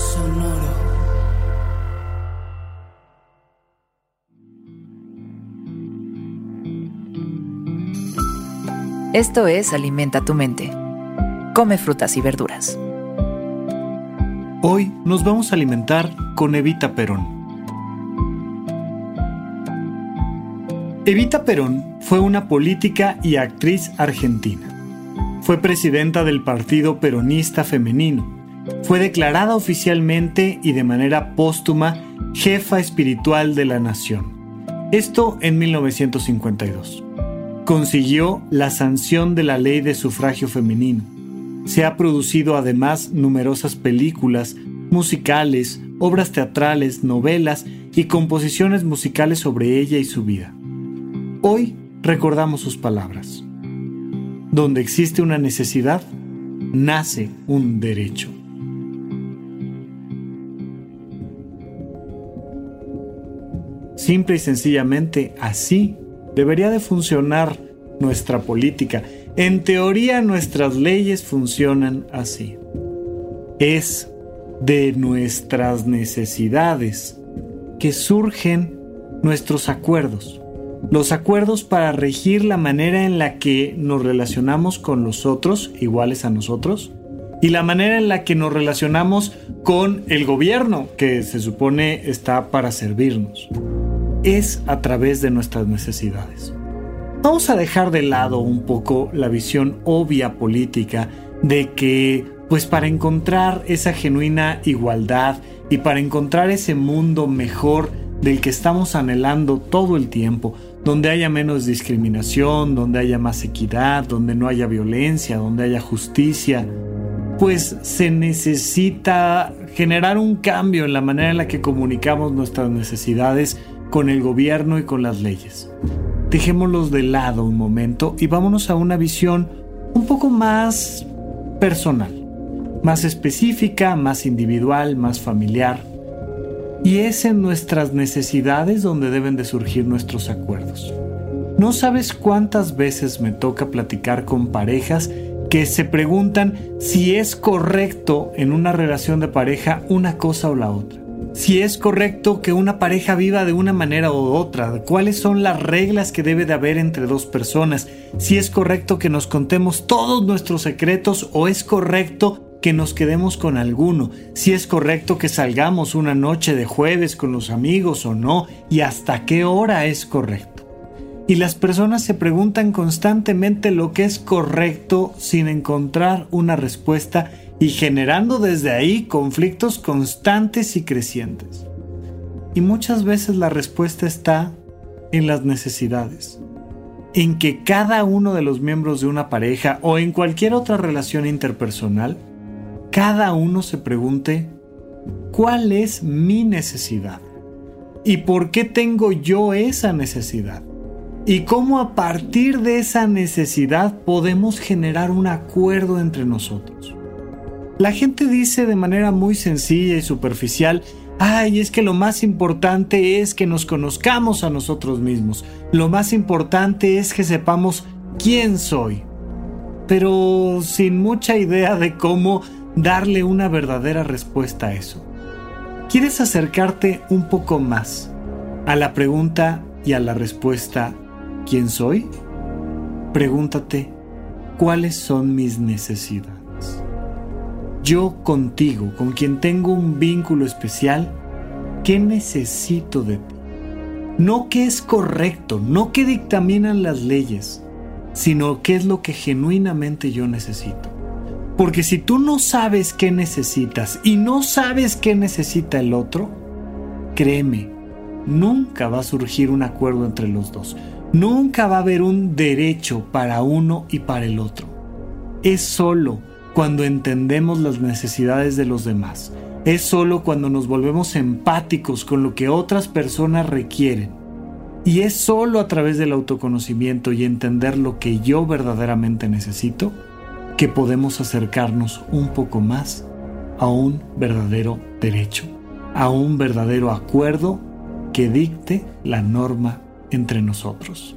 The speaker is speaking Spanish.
Sonoro. Esto es Alimenta tu mente. Come frutas y verduras. Hoy nos vamos a alimentar con Evita Perón. Evita Perón fue una política y actriz argentina. Fue presidenta del Partido Peronista Femenino. Fue declarada oficialmente y de manera póstuma jefa espiritual de la nación. Esto en 1952 consiguió la sanción de la ley de sufragio femenino. Se ha producido además numerosas películas, musicales, obras teatrales, novelas y composiciones musicales sobre ella y su vida. Hoy recordamos sus palabras. Donde existe una necesidad, nace un derecho. Simple y sencillamente así debería de funcionar nuestra política. En teoría nuestras leyes funcionan así. Es de nuestras necesidades que surgen nuestros acuerdos. Los acuerdos para regir la manera en la que nos relacionamos con los otros, iguales a nosotros, y la manera en la que nos relacionamos con el gobierno, que se supone está para servirnos es a través de nuestras necesidades. Vamos a dejar de lado un poco la visión obvia política de que, pues para encontrar esa genuina igualdad y para encontrar ese mundo mejor del que estamos anhelando todo el tiempo, donde haya menos discriminación, donde haya más equidad, donde no haya violencia, donde haya justicia, pues se necesita generar un cambio en la manera en la que comunicamos nuestras necesidades con el gobierno y con las leyes. Dejémoslos de lado un momento y vámonos a una visión un poco más personal, más específica, más individual, más familiar. Y es en nuestras necesidades donde deben de surgir nuestros acuerdos. No sabes cuántas veces me toca platicar con parejas que se preguntan si es correcto en una relación de pareja una cosa o la otra si es correcto que una pareja viva de una manera u otra, cuáles son las reglas que debe de haber entre dos personas, si es correcto que nos contemos todos nuestros secretos o es correcto que nos quedemos con alguno, si es correcto que salgamos una noche de jueves con los amigos o no, y hasta qué hora es correcto. Y las personas se preguntan constantemente lo que es correcto sin encontrar una respuesta y generando desde ahí conflictos constantes y crecientes. Y muchas veces la respuesta está en las necesidades, en que cada uno de los miembros de una pareja o en cualquier otra relación interpersonal, cada uno se pregunte, ¿cuál es mi necesidad? ¿Y por qué tengo yo esa necesidad? Y cómo a partir de esa necesidad podemos generar un acuerdo entre nosotros. La gente dice de manera muy sencilla y superficial, ay, es que lo más importante es que nos conozcamos a nosotros mismos. Lo más importante es que sepamos quién soy. Pero sin mucha idea de cómo darle una verdadera respuesta a eso. ¿Quieres acercarte un poco más a la pregunta y a la respuesta ¿quién soy? Pregúntate, ¿cuáles son mis necesidades? Yo contigo, con quien tengo un vínculo especial, ¿qué necesito de ti? No qué es correcto, no qué dictaminan las leyes, sino qué es lo que genuinamente yo necesito. Porque si tú no sabes qué necesitas y no sabes qué necesita el otro, créeme, nunca va a surgir un acuerdo entre los dos. Nunca va a haber un derecho para uno y para el otro es solo cuando entendemos las necesidades de los demás. Es solo cuando nos volvemos empáticos con lo que otras personas requieren. Y es solo a través del autoconocimiento y entender lo que yo verdaderamente necesito que podemos acercarnos un poco más a un verdadero derecho, a un verdadero acuerdo que dicte la norma entre nosotros.